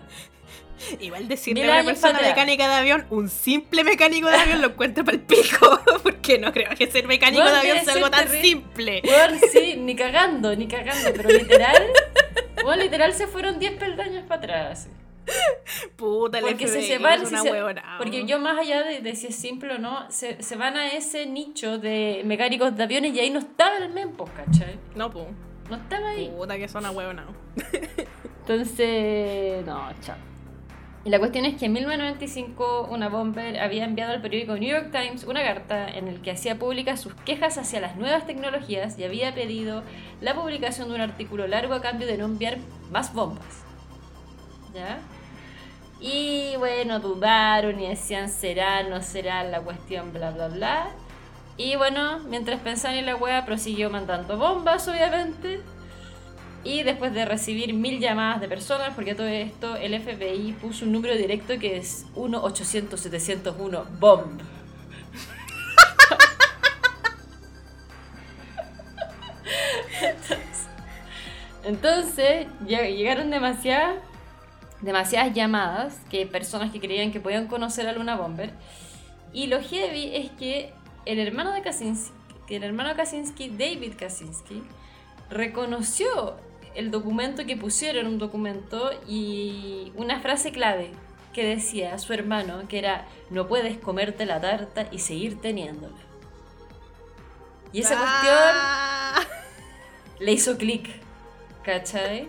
Igual decirle a una persona mecánica de avión, un simple mecánico de avión lo encuentro para el pico. *laughs* Porque no creo que ser mecánico de avión sea algo tan simple. Bueno, sí, *laughs* ni cagando, ni cagando. Pero literal, bueno, literal se fueron 10 peldaños para atrás. Puta, porque se, se van, porque yo más allá de, si es simple o no, se, se, van a ese nicho de mecánicos de aviones y ahí no estaba el Mempo, ¿cachai? No, pues. No estaba ahí. Puta que son a huevona. *laughs* Entonces, no, chao. Y la cuestión es que en 1995 una bomber había enviado al periódico New York Times una carta en el que hacía públicas sus quejas hacia las nuevas tecnologías y había pedido la publicación de un artículo largo a cambio de no enviar más bombas. ¿Ya? Y bueno, dudaron y decían será, no será la cuestión, bla, bla, bla. Y bueno, mientras pensaban en la wea, prosiguió mandando bombas, obviamente. Y después de recibir mil llamadas de personas, porque todo esto, el FBI puso un número directo que es 1-800-701-BOMB. *laughs* Entonces, llegaron demasiadas, demasiadas llamadas que personas que creían que podían conocer a Luna Bomber. Y lo heavy es que el hermano de Kaczynski, el hermano Kaczynski, David Kaczynski, reconoció el documento que pusieron, un documento y una frase clave que decía a su hermano que era no puedes comerte la tarta y seguir teniéndola. Y esa ah. cuestión le hizo clic, ¿cachai?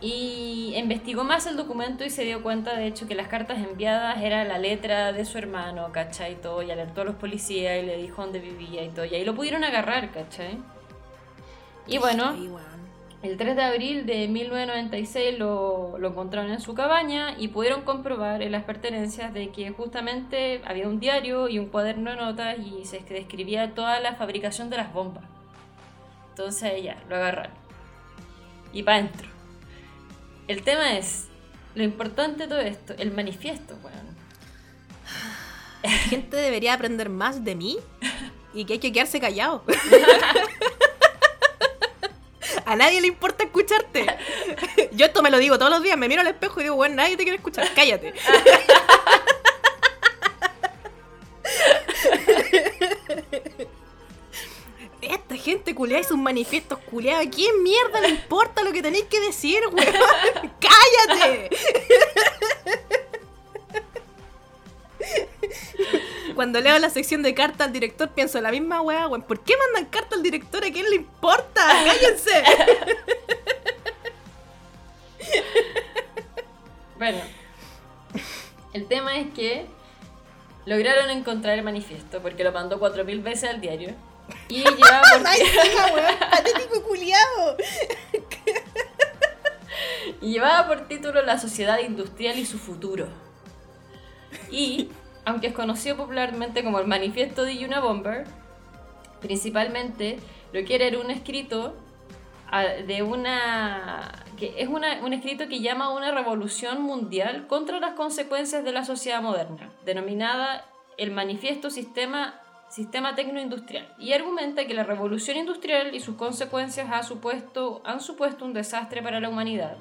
Y investigó más el documento y se dio cuenta, de hecho, que las cartas enviadas era la letra de su hermano, ¿cachai? Y todo, y alertó a los policías y le dijo dónde vivía y todo. Y ahí lo pudieron agarrar, ¿cachai? Y bueno, el 3 de abril de 1996 lo, lo, encontraron en su cabaña y pudieron comprobar en las pertenencias de que justamente había un diario y un cuaderno de notas y se describía toda la fabricación de las bombas. Entonces ya, lo agarraron. Y para adentro. El tema es, lo importante de todo esto, el manifiesto, weón. La gente debería aprender más de mí *laughs* y que hay que quedarse callado. *laughs* A nadie le importa escucharte. Yo esto me lo digo todos los días, me miro al espejo y digo, bueno, nadie te quiere escuchar, cállate. Esta gente culeada y sus manifiestos culeados, ¿a quién mierda le importa lo que tenéis que decir, weón? ¡Cállate! Cuando leo la sección de carta al director pienso la misma weá, weón. ¿Por qué mandan carta al director? ¿A quién le importa? *laughs* ¡Cállense! bueno, el tema es que lograron encontrar el manifiesto porque lo mandó cuatro mil veces al diario. Y *laughs* llevaba por patético culiado. *laughs* y llevaba por título La sociedad industrial y su futuro. Y aunque es conocido popularmente como el Manifiesto de Una Bomber, principalmente lo que era un escrito ah, de una que es un escrito que llama a una revolución mundial contra las consecuencias de la sociedad moderna, denominada el Manifiesto Sistema Sistema Tecnoindustrial, y argumenta que la revolución industrial y sus consecuencias ha supuesto, han supuesto un desastre para la humanidad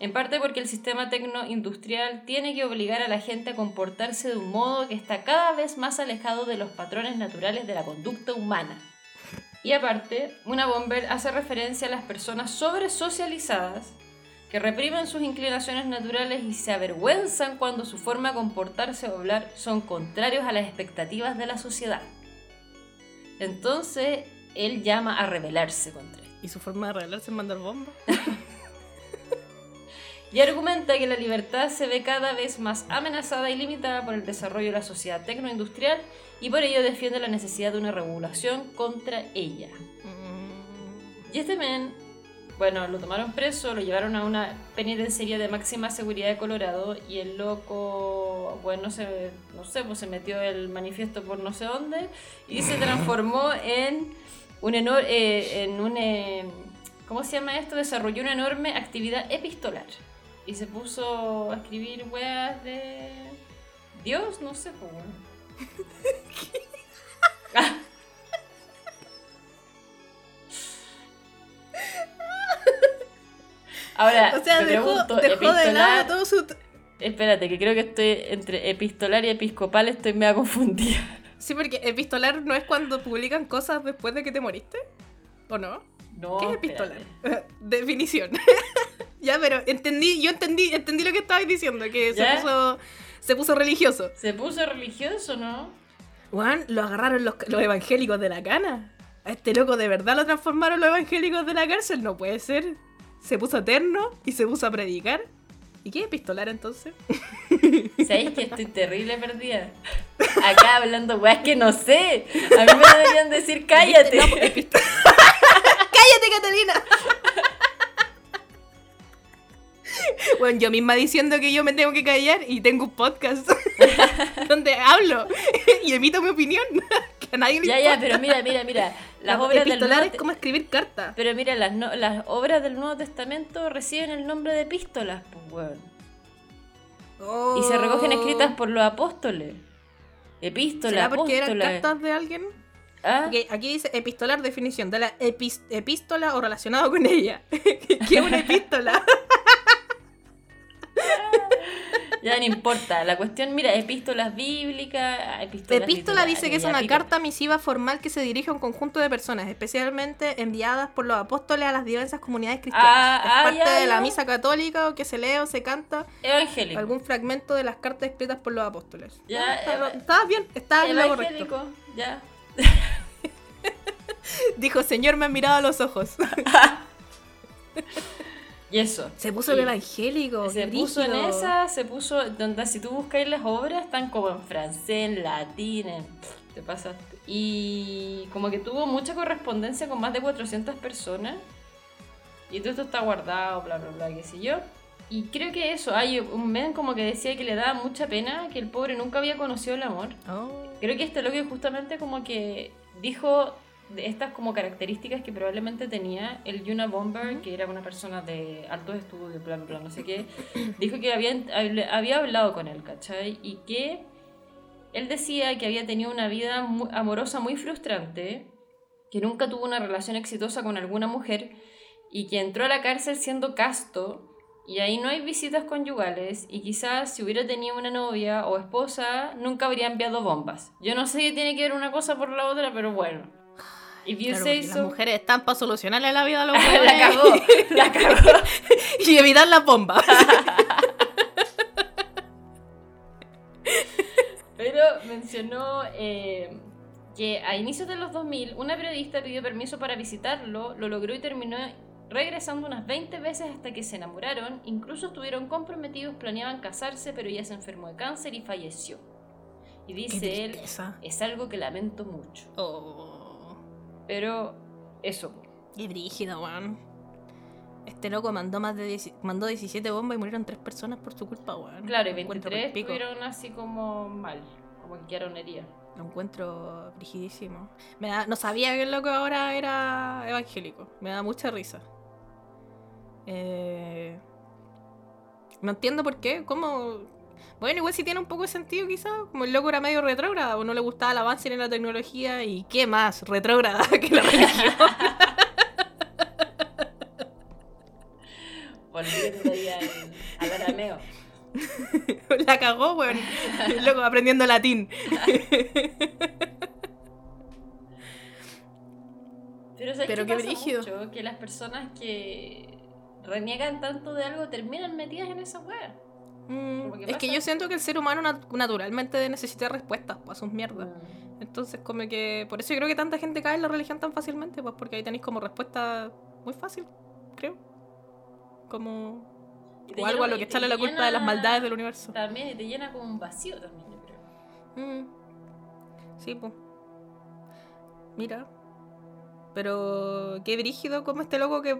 en parte porque el sistema tecnoindustrial tiene que obligar a la gente a comportarse de un modo que está cada vez más alejado de los patrones naturales de la conducta humana. Y aparte, una bomber hace referencia a las personas sobresocializadas que reprimen sus inclinaciones naturales y se avergüenzan cuando su forma de comportarse o hablar son contrarios a las expectativas de la sociedad. Entonces, él llama a rebelarse contra él. ¿Y su forma de rebelarse es mandar bombas? *laughs* y argumenta que la libertad se ve cada vez más amenazada y limitada por el desarrollo de la sociedad tecnoindustrial y por ello defiende la necesidad de una regulación contra ella. Y este men, bueno, lo tomaron preso, lo llevaron a una penitenciaría de máxima seguridad de Colorado y el loco, bueno, se, no sé, pues se metió el manifiesto por no sé dónde y se *laughs* transformó en un enorme, eh, en un, eh, ¿cómo se llama esto? Desarrolló una enorme actividad epistolar y se puso a escribir weas de Dios, no sé, pues *laughs* Ahora, o sea, dejó, pregunto, dejó de lado todo su... Espérate, que creo que estoy entre epistolar y episcopal, estoy media confundida. Sí, porque epistolar no es cuando publican cosas después de que te moriste. ¿O no? No, ¿Qué es epistolar? espérate. *laughs* Definición. Ya, pero entendí, yo entendí, entendí lo que estabas diciendo, que se puso, se puso religioso. ¿Se puso religioso, no? Juan, lo agarraron los, los evangélicos de la cana. A este loco de verdad lo transformaron los evangélicos de la cárcel, no puede ser. Se puso eterno y se puso a predicar. ¿Y qué es epistolar entonces? *laughs* ¿Sabéis que estoy terrible perdida? Acá hablando weas que no sé. A mí me deberían decir *laughs* cállate. No, pues, *laughs* ¡Cállate, Catalina! *laughs* Bueno, yo misma diciendo que yo me tengo que callar y tengo un podcast *laughs* donde hablo *laughs* y emito mi opinión. Que a nadie le Ya, ya, pero mira, mira, mira. Las La- obras del Nuevo es como escribir cartas. Pero mira, las, no- las obras del Nuevo Testamento reciben el nombre de epístolas, pues, weón. Y se recogen escritas por los apóstoles. Epístola, ¿Será porque eran apóstola. cartas de alguien? ¿Ah? Aquí dice epistolar definición de la epístola o relacionado con ella. ¿Qué es una epístola? Ya no importa. La cuestión, mira, epístolas bíblicas, epístolas Epístola dice que es una carta misiva formal que se dirige a un conjunto de personas, especialmente enviadas por los apóstoles a las diversas comunidades cristianas. Ah, es ah, parte ya, de la misa católica o que se lee o se canta Evangélico. algún fragmento de las cartas escritas por los apóstoles. Ya, Ah, está- Estabas bien, estabas en lo correcto. Evangélico, ya. *laughs* Dijo, Señor, me ha mirado a los ojos. *laughs* Y eso. Se puso el evangélico. Se puso en esa, se puso, donde si tú buscáis las obras, están como en francés, en latín, en- te pasaste. Y como que tuvo mucha correspondencia con más de 400 personas. Y todo esto está guardado, bla, bla, bla, qué sé yo. Y creo que eso, hay un men como que decía que le daba mucha pena, que el pobre nunca había conocido el amor. Oh. Creo que este loco justamente como que dijo de estas como características que probablemente tenía el Yuna Bomber, que era una persona de altos estudios, bla, bla, no sé qué, *coughs* dijo que había, había hablado con él, ¿cachai? Y que él decía que había tenido una vida amorosa muy frustrante, que nunca tuvo una relación exitosa con alguna mujer y que entró a la cárcel siendo casto y ahí no hay visitas conyugales y quizás si hubiera tenido una novia o esposa nunca habría enviado bombas. Yo no sé qué tiene que ver una cosa por la otra, pero bueno. If you Claro, say so. Las mujeres están para solucionarle la vida a los *laughs* la hombres cagó, la cagó. *laughs* y evitar las bombas. *laughs* Pero mencionó eh, que a inicios de los 2000 una periodista pidió permiso para visitarlo, lo logró y terminó regresando unas 20 veces hasta que se enamoraron, incluso estuvieron comprometidos, planeaban casarse, pero ella se enfermó de cáncer y falleció. Y dice él, es algo que lamento mucho. Oh, Pero eso. qué brígido, weón. Este loco mandó más de 10 mandó 17 bombas y murieron 3 personas por su culpa, weón. Claro, y Lo encuentro 23 pa'l pico. estuvieron así como mal, como que quedaron heridas. Lo encuentro frigidísimo. Me da- no sabía que el loco ahora era evangélico. Me da mucha risa. Eh, no entiendo por qué. ¿Cómo? Bueno, igual sí tiene un poco de sentido quizás. Como el loco era medio retrógrada o no le gustaba el avance ni la tecnología. ¿Y qué más retrógrada *laughs* que la religión? *laughs* Al, arameo. *laughs* la cagó, weón. El loco aprendiendo latín. Pero, ¿sabes Pero qué qué pasa brígido. mucho? Que las personas que reniegan tanto de algo terminan metidas en esa wea. Mm, es que yo siento que el ser humano nat- naturalmente necesita respuestas para sus mierdas. Mm. Entonces, como que. Por eso yo creo que tanta gente cae en la religión tan fácilmente, pues porque ahí tenéis como respuesta muy fácil, creo. Como. O algo a lo que echarle la culpa de las maldades del universo. También, y te llena como un vacío también, yo creo. Mm. Sí, pues. Mira. Pero qué brígido como este loco que,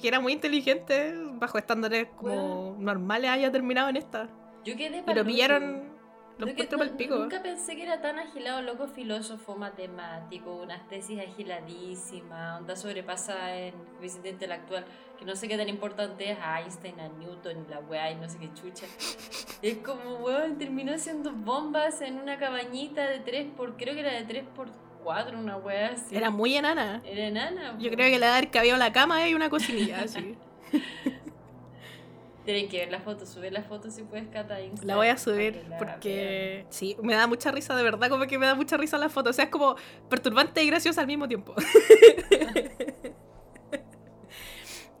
que era muy inteligente, bajo estándares como normales, haya terminado en esta. Yo quedé Y lo pillaron. Lo encuentro no- pico. Nunca pensé que era tan agilado, loco filósofo, matemático, unas tesis agiladísimas, onda sobrepasa en coeficiente intelectual, que no sé qué tan importante es a Einstein, a Newton, la weá y no sé qué chucha. Es como, weón, terminó haciendo bombas en una cabañita de 3 por, creo que era de 3 por 4, una weá así. Era muy enana. Era enana. Yo po. creo que le da haber cabido la cama y una cocinilla *laughs* así. Tienen que ver la foto, subir la foto si puedes, Cata. La voy a subir porque sí, me da mucha risa, de verdad, como que me da mucha risa la foto. O sea, es como perturbante y graciosa al mismo tiempo. *laughs*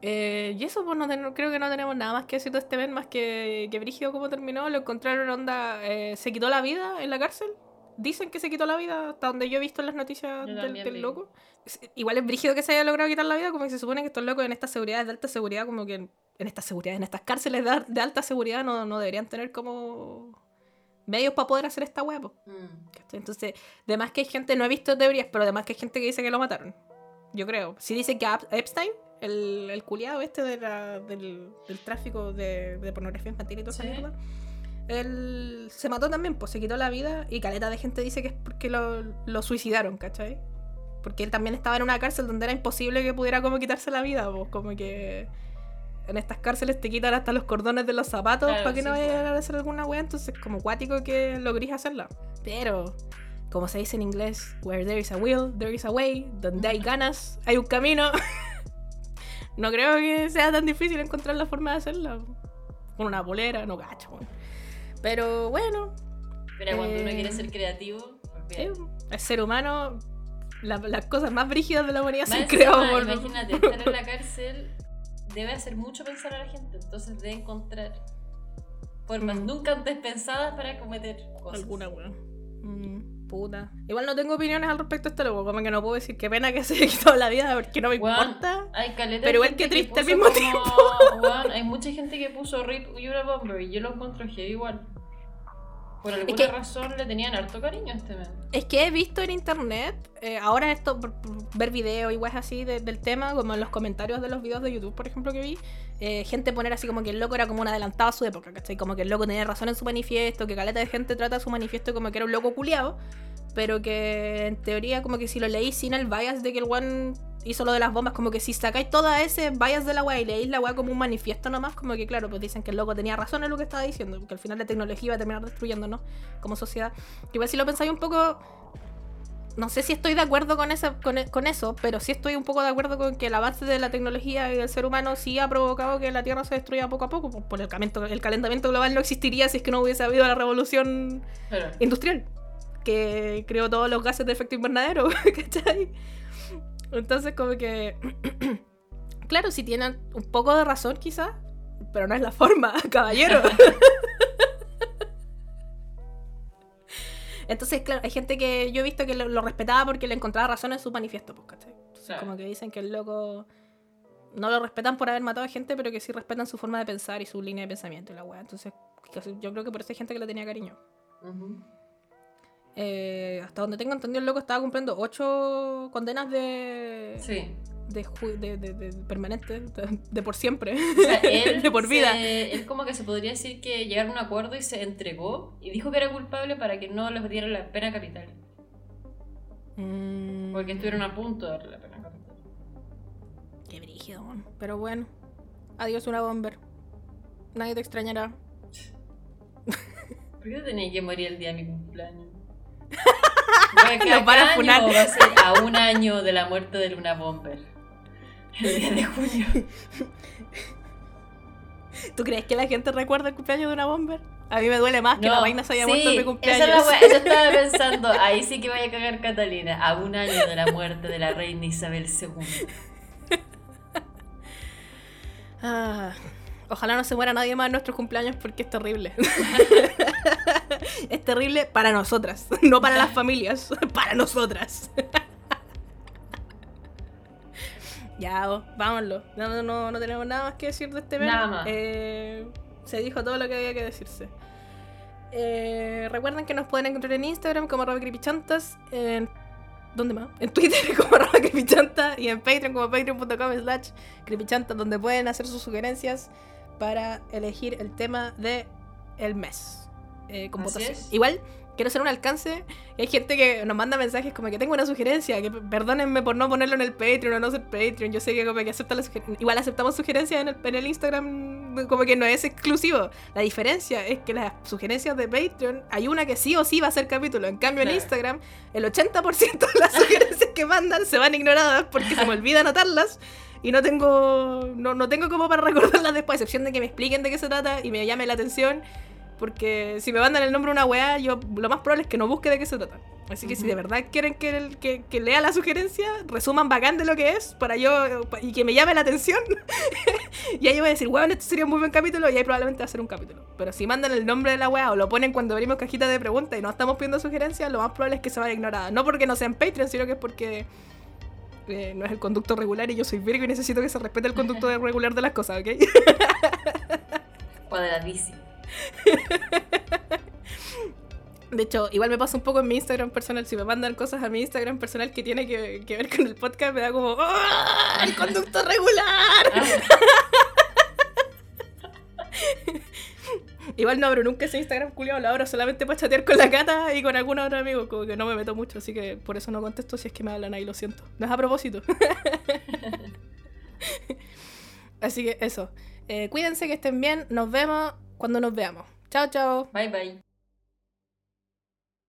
Eh, y eso, pues no creo que no tenemos nada más que decir de este mes, más que, que Brigio como terminó, lo encontraron onda, eh, se quitó la vida en la cárcel. Dicen que se quitó la vida, hasta donde yo he visto en las noticias del, loco. Igual es brígido que se haya logrado quitar la vida, como que se supone que estos locos en estas seguridades de alta seguridad, como que en estas seguridades, en estas cárceles de, alta seguridad, no, no, deberían tener como medios para poder hacer esta huevo. Mm. Entonces, además que hay gente, no he visto teorías, pero además que hay gente que dice que lo mataron. Yo creo. Si dice que Epstein, el, el culiado este de del, del, tráfico de, de, pornografía infantil y todo ¿Sí? esa él se mató también, pues se quitó la vida y caleta de gente dice que es porque lo, lo suicidaron, ¿cachai? Porque él también estaba en una cárcel donde era imposible que pudiera como quitarse la vida, pues como que en estas cárceles te quitan hasta los cordones de los zapatos para que no vaya pues. a hacer alguna wea, entonces como cuático que logrís hacerla. Pero, como se dice en inglés, where there is a will, there is a way, donde hay ganas, hay un camino. *laughs* no creo que sea tan difícil encontrar la forma de hacerla. Con una bolera, no gacho. Pero bueno. Pero cuando uno quiere eh, ser creativo. el ser humano, las cosas más brígidas de la humanidad se creado por. Imagínate, estar en la cárcel debe hacer mucho pensar a la gente. Entonces debe encontrar formas mm. nunca antes pensadas para cometer cosas. Alguna, weón. Mm. Igual no tengo opiniones al respecto a este loco, como que no puedo decir qué pena que se *laughs* haya quitado la vida porque no me importa. pero igual que triste al mismo tiempo. hay mucha gente que puso Rip Yura Bomber y yo lo encuentro heavy igual. Por alguna razón le tenían harto cariño a este men. Es que he visto en internet, eh, ahora esto, ver videos y weas así del tema, como en los comentarios de los videos de YouTube, por ejemplo, que vi, eh, gente poner así como que el loco era como un adelantado a su época, ¿cachai? Como que el loco tenía razón en su manifiesto, que caleta de gente trata su manifiesto como que era un loco culiado, pero que en teoría como que si lo leí sin el bias de que el one hizo lo de las bombas, como que si sacáis toda ese bias de la weá y leéis la weá como un manifiesto nomás, como que claro, pues dicen que el loco tenía razón en lo que estaba diciendo, porque al final la tecnología iba a terminar destruyéndonos como sociedad. Igual si lo pensáis un poco, no sé si estoy de acuerdo con, esa, e, con, eso, pero sí estoy un poco de acuerdo con que el avance de la tecnología y del ser humano sí ha provocado que la Tierra se destruya poco a poco, pues, por el calentamiento, el calentamiento global no existiría si es que no hubiese habido la revolución industrial que creó todos los gases de efecto invernadero, *laughs* ¿cachai? Entonces, como que. *clears throat* claro, si tienen un poco de razón, quizás, pero no es la forma, *laughs* caballero. *laughs* Entonces, claro, hay gente que yo he visto que lo, respetaba porque le encontraba razón en su manifiesto, pues, ¿cachai? Como que dicen que el loco no lo respetan por haber matado a gente, pero que sí respetan su forma de pensar y su línea de pensamiento y la weá. Entonces, yo creo que por eso hay gente que le tenía cariño. Eh, hasta donde tengo entendido, el loco estaba cumpliendo ocho condenas de. Sí. De, de, de, permanente, de, por siempre, *laughs* él de por vida. Es como que se podría decir que llegaron a un acuerdo y se entregó y dijo que era culpable para que no les diera la pena capital. Mm. Porque estuvieron a punto de darle la pena capital. Qué brígido, pero bueno. Adiós, una bomber. Nadie te extrañará. *laughs* ¿Por qué tenía que morir el día de mi cumpleaños? Lo van a funar. Va a ser a un año de la muerte de Luna Bomber. El día de junio. *laughs* ¿Tú crees que la gente recuerda el cumpleaños de una bomber? A mí me duele más que la vaina se haya muerto en mi cumpleaños. Eso, eso *laughs* estaba pensando, ahí sí que vaya a cagar Catalina, a un año de la muerte de la reina Isabel II. ah. Ojalá no se muera nadie más en nuestros cumpleaños porque es terrible. *laughs* *laughs* es terrible para nosotras, *laughs* no para las *laughs* familias, para nosotras. ya, vámonos. No, no, tenemos nada más que decir de este Nada eh, se dijo todo lo que había que decirse. Eh, recuerden que nos pueden encontrar en Instagram como arroba creepychantas, en ¿Dónde más? En Twitter como arroba creepychanta y en Patreon como patreon.com slash creepychanta donde pueden hacer sus sugerencias para elegir el tema de el mes. Eh, con votación. Igual, quiero hacer un alcance. Hay gente que nos manda mensajes como que tengo una sugerencia, que perdónenme por no ponerlo en el Patreon o no ser Patreon. Yo sé que como que acepta la Igual aceptamos sugerencias en el, en el Instagram, como que no es exclusivo. La diferencia es que las sugerencias de Patreon, hay una que sí o sí va a ser capítulo. En cambio, en Instagram, el 80% de las *laughs* sugerencias que mandan se van ignoradas porque se me olvida anotarlas. y no tengo, no, no tengo como para recordarlas después, a excepción de que me expliquen de qué se trata y me llame la atención. Porque si me mandan el nombre de una weá, yo lo más probable es que no busque de qué se trata. Así que si de verdad quieren que, que, que, lea la sugerencia, resuman bacán de lo que es para yo y que me llame la atención. *laughs* y ahí voy a decir, weón, este sería un muy buen capítulo y ahí probablemente va a ser un capítulo. Pero si mandan el nombre de la weá o lo ponen cuando abrimos cajitas de preguntas y no estamos pidiendo sugerencias, lo más probable es que se vaya ignorada. No porque no sean Patreon, sino que es porque eh, no es el conducto regular y yo soy Virgo y necesito que se respete el conducto *laughs* regular de las cosas, ¿ok? Cuadradísimo. *laughs* De hecho, igual me pasa un poco en mi Instagram personal. Si me mandan cosas a mi Instagram personal que tiene que, ver con el podcast, me da como ¡Ah! ¡El conducto regular! *laughs* igual no abro nunca ese Instagram culiado, lo abro solamente para chatear con la cata y con algún otro amigo. Como que no me meto mucho, así que por eso no contesto si es que me hablan ahí, lo siento. No es a propósito. *laughs* así que eso. Eh, cuídense que estén bien. Nos vemos cuando nos veamos. Chao, chao. Bye, bye.